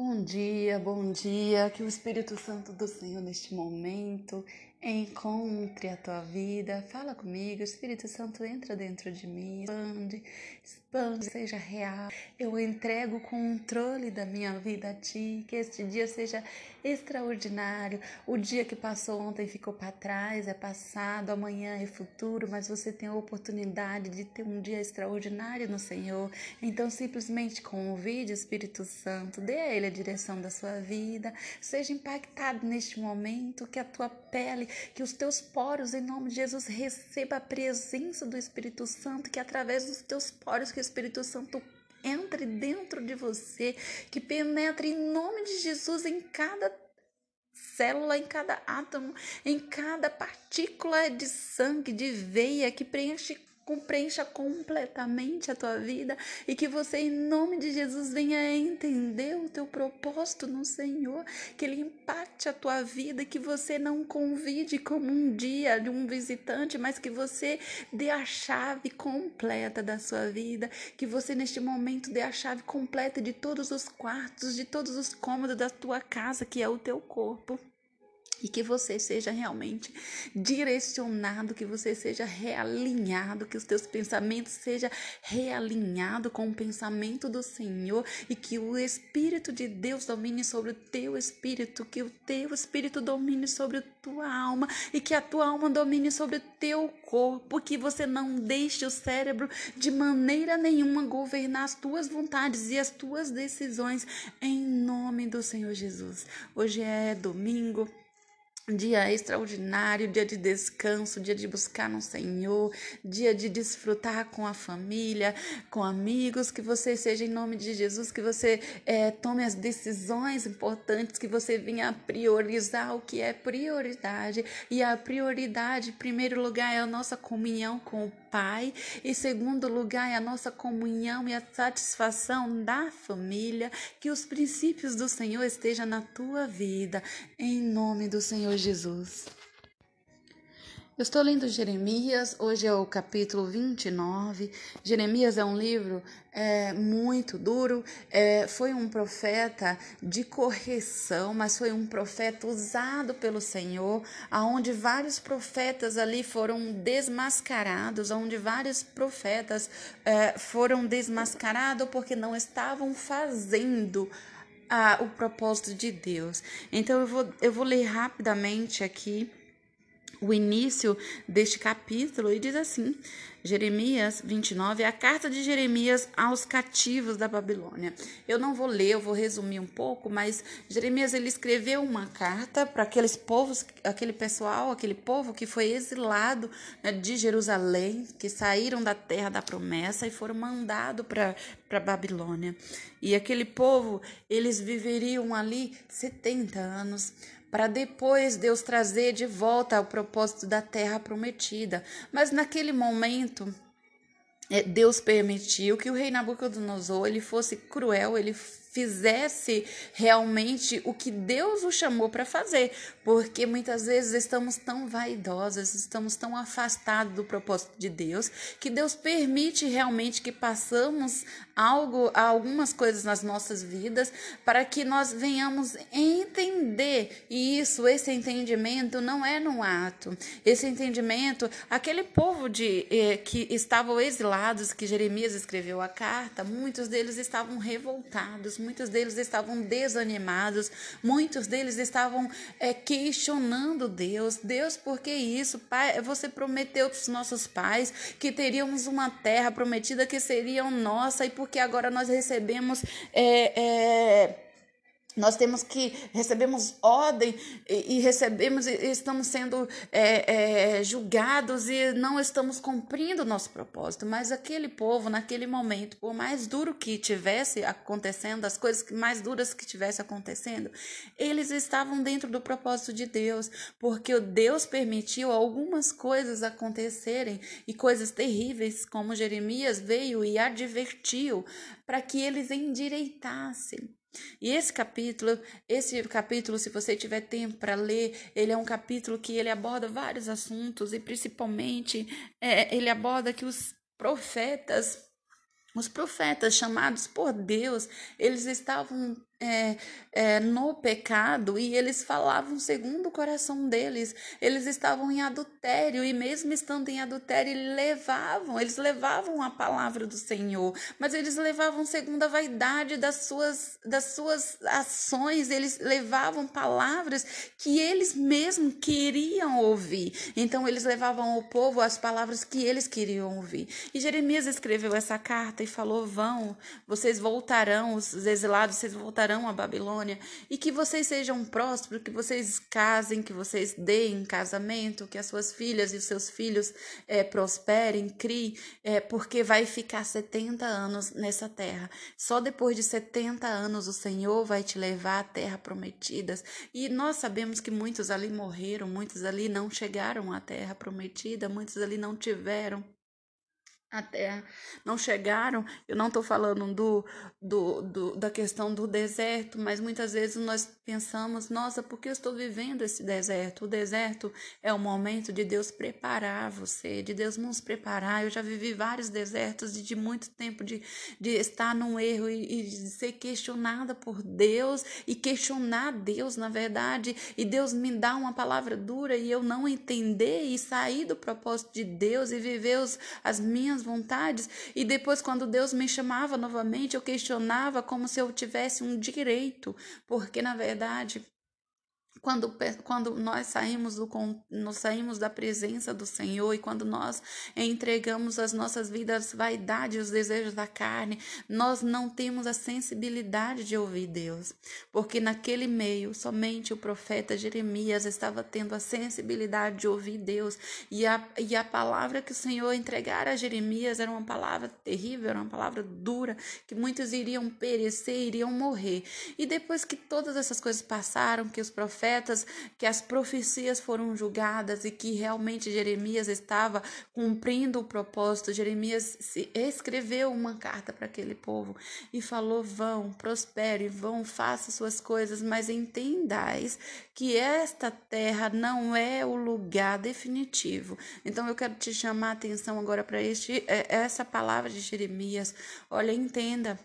Bom dia, bom dia. Que o Espírito Santo do Senhor neste momento encontre a tua vida. Fala comigo, Espírito Santo entra dentro de mim, expande, expande, seja real. Eu entrego o controle da minha vida a ti, que este dia seja extraordinário. O dia que passou ontem ficou para trás, é passado, amanhã é futuro, mas você tem a oportunidade de ter um dia extraordinário no Senhor. Então simplesmente convide o Espírito Santo, dê a ele a direção da sua vida, seja impactado neste momento, que a tua pele que os teus poros, em nome de Jesus, receba a presença do Espírito Santo, que através dos teus poros, que o Espírito Santo entre dentro de você, que penetre em nome de Jesus em cada célula, em cada átomo, em cada partícula de sangue, de veia, que preenche preencha completamente a tua vida e que você, em nome de Jesus, venha entender o teu propósito no Senhor, que Ele impacte a tua vida, que você não convide como um dia de um visitante, mas que você dê a chave completa da sua vida, que você, neste momento, dê a chave completa de todos os quartos, de todos os cômodos da tua casa, que é o teu corpo e que você seja realmente direcionado, que você seja realinhado, que os teus pensamentos sejam realinhados com o pensamento do Senhor e que o Espírito de Deus domine sobre o teu espírito, que o teu espírito domine sobre a tua alma e que a tua alma domine sobre o teu corpo, que você não deixe o cérebro de maneira nenhuma governar as tuas vontades e as tuas decisões em nome do Senhor Jesus. Hoje é domingo, Dia extraordinário, dia de descanso, dia de buscar no Senhor, dia de desfrutar com a família, com amigos, que você seja em nome de Jesus, que você é, tome as decisões importantes, que você venha priorizar o que é prioridade. E a prioridade, em primeiro lugar, é a nossa comunhão com o Pai, em segundo lugar, é a nossa comunhão e a satisfação da família, que os princípios do Senhor estejam na tua vida, em nome do Senhor Jesus. Eu estou lendo Jeremias, hoje é o capítulo 29. Jeremias é um livro é, muito duro, é, foi um profeta de correção, mas foi um profeta usado pelo Senhor, aonde vários profetas ali foram desmascarados, onde vários profetas é, foram desmascarados porque não estavam fazendo a, o propósito de Deus. Então eu vou, eu vou ler rapidamente aqui o início deste capítulo e diz assim: Jeremias 29 é a carta de Jeremias aos cativos da Babilônia. Eu não vou ler, eu vou resumir um pouco, mas Jeremias ele escreveu uma carta para aqueles povos, aquele pessoal, aquele povo que foi exilado né, de Jerusalém, que saíram da terra da promessa e foram mandados para para Babilônia. E aquele povo, eles viveriam ali 70 anos para depois Deus trazer de volta ao propósito da terra prometida. Mas naquele momento, é, Deus permitiu que o rei Nabucodonosor ele fosse cruel, ele fizesse realmente o que Deus o chamou para fazer, porque muitas vezes estamos tão vaidosos, estamos tão afastados do propósito de Deus, que Deus permite realmente que passamos algo, algumas coisas nas nossas vidas, para que nós venhamos entender e isso, esse entendimento não é no ato. Esse entendimento, aquele povo de eh, que estavam exilados, que Jeremias escreveu a carta, muitos deles estavam revoltados, muitos deles estavam desanimados, muitos deles estavam é, questionando Deus. Deus, por que isso? Pai, você prometeu para os nossos pais que teríamos uma terra prometida que seria nossa e porque agora nós recebemos. É, é, nós temos que recebemos ordem e, e recebemos e estamos sendo é, é, julgados e não estamos cumprindo o nosso propósito. Mas aquele povo, naquele momento, por mais duro que tivesse acontecendo, as coisas mais duras que tivesse acontecendo, eles estavam dentro do propósito de Deus, porque Deus permitiu algumas coisas acontecerem e coisas terríveis, como Jeremias veio e advertiu para que eles endireitassem. E esse capítulo, esse capítulo, se você tiver tempo para ler, ele é um capítulo que ele aborda vários assuntos e principalmente é, ele aborda que os profetas, os profetas chamados por Deus, eles estavam é, é, no pecado e eles falavam segundo o coração deles. Eles estavam em adultério e mesmo estando em adultério, levavam, eles levavam a palavra do Senhor, mas eles levavam segundo a vaidade das suas, das suas ações, eles levavam palavras que eles mesmos queriam ouvir. Então eles levavam ao povo as palavras que eles queriam ouvir. E Jeremias escreveu essa carta falou: "Vão, vocês voltarão, os exilados, vocês voltarão à Babilônia, e que vocês sejam prósperos, que vocês casem, que vocês deem casamento, que as suas filhas e os seus filhos é, prosperem, criem, é, porque vai ficar 70 anos nessa terra. Só depois de 70 anos o Senhor vai te levar à terra prometida. E nós sabemos que muitos ali morreram, muitos ali não chegaram à terra prometida, muitos ali não tiveram a terra não chegaram. Eu não estou falando do, do, do, da questão do deserto, mas muitas vezes nós pensamos: nossa, por que eu estou vivendo esse deserto? O deserto é o momento de Deus preparar você, de Deus nos preparar. Eu já vivi vários desertos e de muito tempo de, de estar num erro e, e ser questionada por Deus e questionar Deus, na verdade, e Deus me dá uma palavra dura e eu não entender e sair do propósito de Deus e viver os, as minhas minhas vontades, e depois, quando Deus me chamava novamente, eu questionava como se eu tivesse um direito, porque na verdade quando, quando nós saímos, do, nós saímos da presença do Senhor e quando nós entregamos as nossas vidas vaidade, os desejos da carne, nós não temos a sensibilidade de ouvir Deus. Porque naquele meio, somente o profeta Jeremias estava tendo a sensibilidade de ouvir Deus. E a, e a palavra que o Senhor entregara a Jeremias era uma palavra terrível, era uma palavra dura, que muitos iriam perecer, iriam morrer. E depois que todas essas coisas passaram, que os profetas profetas, que as profecias foram julgadas e que realmente Jeremias estava cumprindo o propósito. Jeremias escreveu uma carta para aquele povo e falou: vão, prospere, vão, faça suas coisas, mas entendais que esta terra não é o lugar definitivo. Então eu quero te chamar a atenção agora para este é, essa palavra de Jeremias. Olha, entenda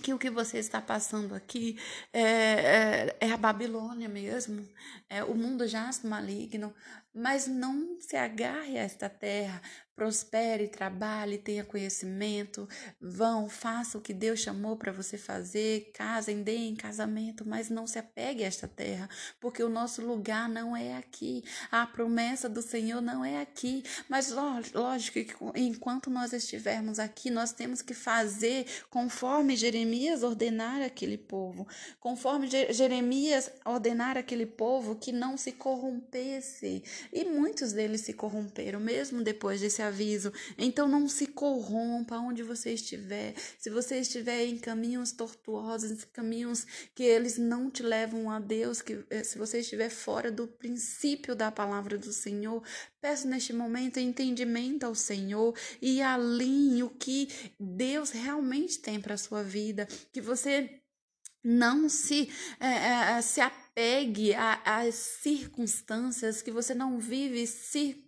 que o que você está passando aqui é, é, é, a Babilônia mesmo, é o mundo jaz maligno, mas não se agarre a esta terra, prospere, trabalhe, tenha conhecimento, vão, faça o que Deus chamou para você fazer, casem, deem casamento, mas não se apegue a esta terra, porque o nosso lugar não é aqui, a promessa do Senhor não é aqui, mas lógico que enquanto nós estivermos aqui, nós temos que fazer conforme Jeremias ordenar aquele povo, conforme Jeremias ordenar aquele povo que não se corrompesse, e muitos deles se corromperam, mesmo depois desse aviso. Então não se corrompa onde você estiver. Se você estiver em caminhos tortuosos, caminhos que eles não te levam a Deus, que eh, se você estiver fora do princípio da palavra do Senhor, peço neste momento entendimento ao Senhor e alinhe o que Deus realmente tem para sua vida, que você não se é, é, se apegue às circunstâncias, que você não vive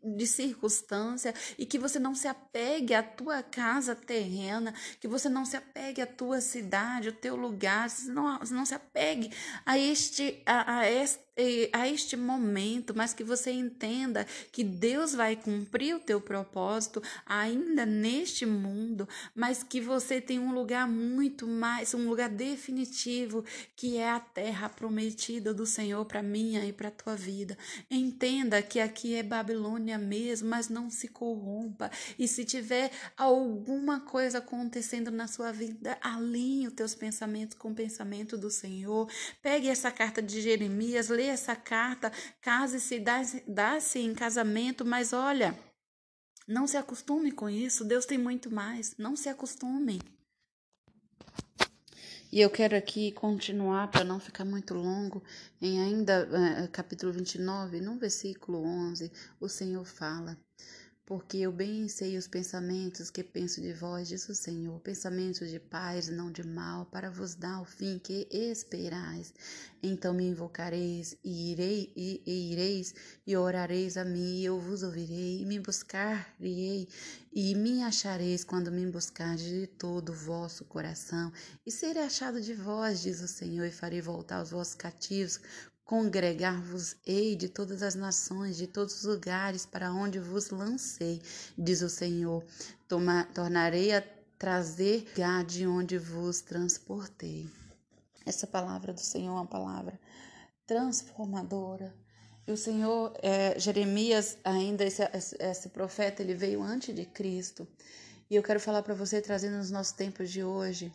de circunstância e que você não se apegue à tua casa terrena, que você não se apegue à tua cidade, ao teu lugar, não, não se apegue a este, a, a este a este momento, mas que você entenda que Deus vai cumprir o teu propósito ainda neste mundo, mas que você tem um lugar muito mais, um lugar definitivo, que é a terra prometida do Senhor para minha e para tua vida. Entenda que aqui é Babilônia mesmo, mas não se corrompa. E se tiver alguma coisa acontecendo na sua vida, alinhe os teus pensamentos com o pensamento do Senhor. Pegue essa carta de Jeremias, leia essa carta, case-se, dá-se em casamento, mas olha, não se acostume com isso. Deus tem muito mais. Não se acostume. E eu quero aqui continuar, para não ficar muito longo, em ainda uh, capítulo 29, no versículo 11, o Senhor fala: porque eu bem sei os pensamentos que penso de vós, diz o Senhor, pensamentos de paz, não de mal, para vos dar o fim que esperais. Então me invocareis e irei e, e ireis e orareis a mim, e eu vos ouvirei, e me buscarei e me achareis quando me buscardes de todo o vosso coração, e serei achado de vós, diz o Senhor, e farei voltar os vossos cativos Congregar-vos-ei de todas as nações, de todos os lugares para onde vos lancei, diz o Senhor. Toma, tornarei a trazer de onde vos transportei. Essa palavra do Senhor é uma palavra transformadora. E o Senhor, é, Jeremias, ainda esse, esse profeta, ele veio antes de Cristo. E eu quero falar para você, trazendo nos nossos tempos de hoje,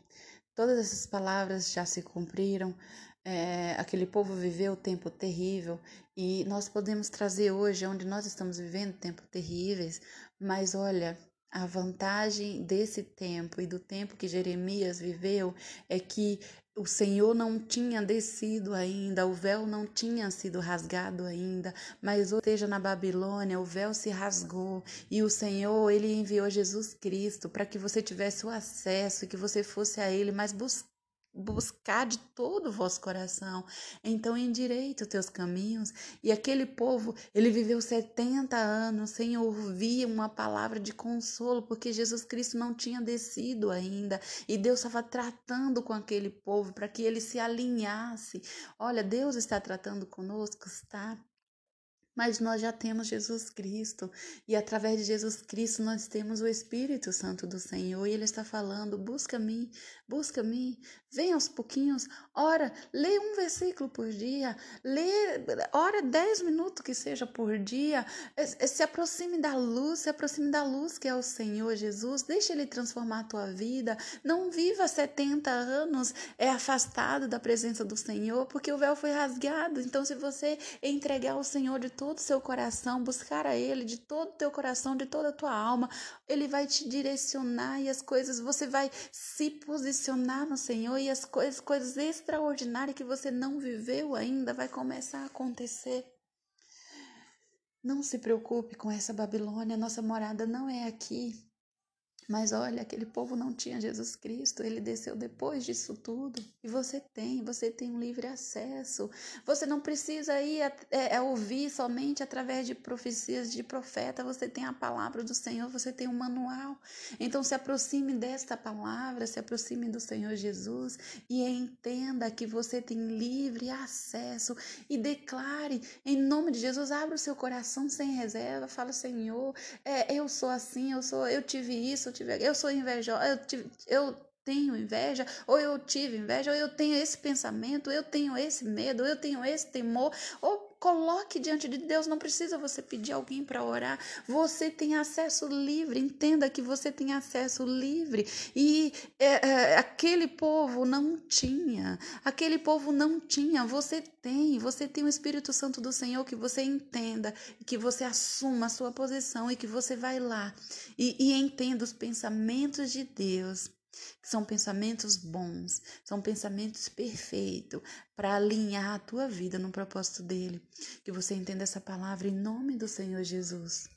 todas essas palavras já se cumpriram, é, aquele povo viveu tempo terrível e nós podemos trazer hoje, onde nós estamos vivendo tempos terríveis, mas olha, a vantagem desse tempo e do tempo que Jeremias viveu é que o Senhor não tinha descido ainda, o véu não tinha sido rasgado ainda, mas esteja na Babilônia, o véu se rasgou e o Senhor, ele enviou Jesus Cristo para que você tivesse o acesso e que você fosse a ele, mas buscar buscar de todo o vosso coração. Então endireita os teus caminhos. E aquele povo, ele viveu 70 anos sem ouvir uma palavra de consolo, porque Jesus Cristo não tinha descido ainda. E Deus estava tratando com aquele povo para que ele se alinhasse. Olha, Deus está tratando conosco, está? Mas nós já temos Jesus Cristo e através de Jesus Cristo nós temos o Espírito Santo do Senhor e Ele está falando: busca-me, busca-me, vem aos pouquinhos, ora, lê um versículo por dia, lê, ora dez minutos que seja por dia, se aproxime da luz, se aproxime da luz que é o Senhor Jesus, deixa Ele transformar a tua vida, não viva 70 anos é afastado da presença do Senhor, porque o véu foi rasgado, então se você entregar ao Senhor de todo o seu coração, buscar a Ele de todo o teu coração, de toda a tua alma. Ele vai te direcionar e as coisas, você vai se posicionar no Senhor e as coisas, coisas extraordinárias que você não viveu ainda vai começar a acontecer. Não se preocupe com essa Babilônia, nossa morada não é aqui. Mas olha, aquele povo não tinha Jesus Cristo, ele desceu depois disso tudo. E você tem, você tem um livre acesso. Você não precisa ir a, é, é, ouvir somente através de profecias de profeta. Você tem a palavra do Senhor, você tem um manual. Então se aproxime desta palavra, se aproxime do Senhor Jesus e entenda que você tem livre acesso e declare em nome de Jesus, abra o seu coração sem reserva, fala Senhor, é, eu sou assim, eu sou, eu tive isso, eu tive tive, eu sou invejosa, eu, tive, eu tenho inveja, ou eu tive inveja, ou eu tenho esse pensamento, eu tenho esse medo, eu tenho esse temor, ou coloque diante de Deus, não precisa você pedir alguém para orar, você tem acesso livre, entenda que você tem acesso livre, e é, é, aquele povo não tinha, aquele povo não tinha, você tem, você tem o Espírito Santo do Senhor, que você entenda, que você assuma a sua posição e que você vai lá. E, e entenda os pensamentos de Deus são pensamentos bons, são pensamentos perfeitos para alinhar a tua vida no propósito dele. Que você entenda essa palavra em nome do Senhor Jesus.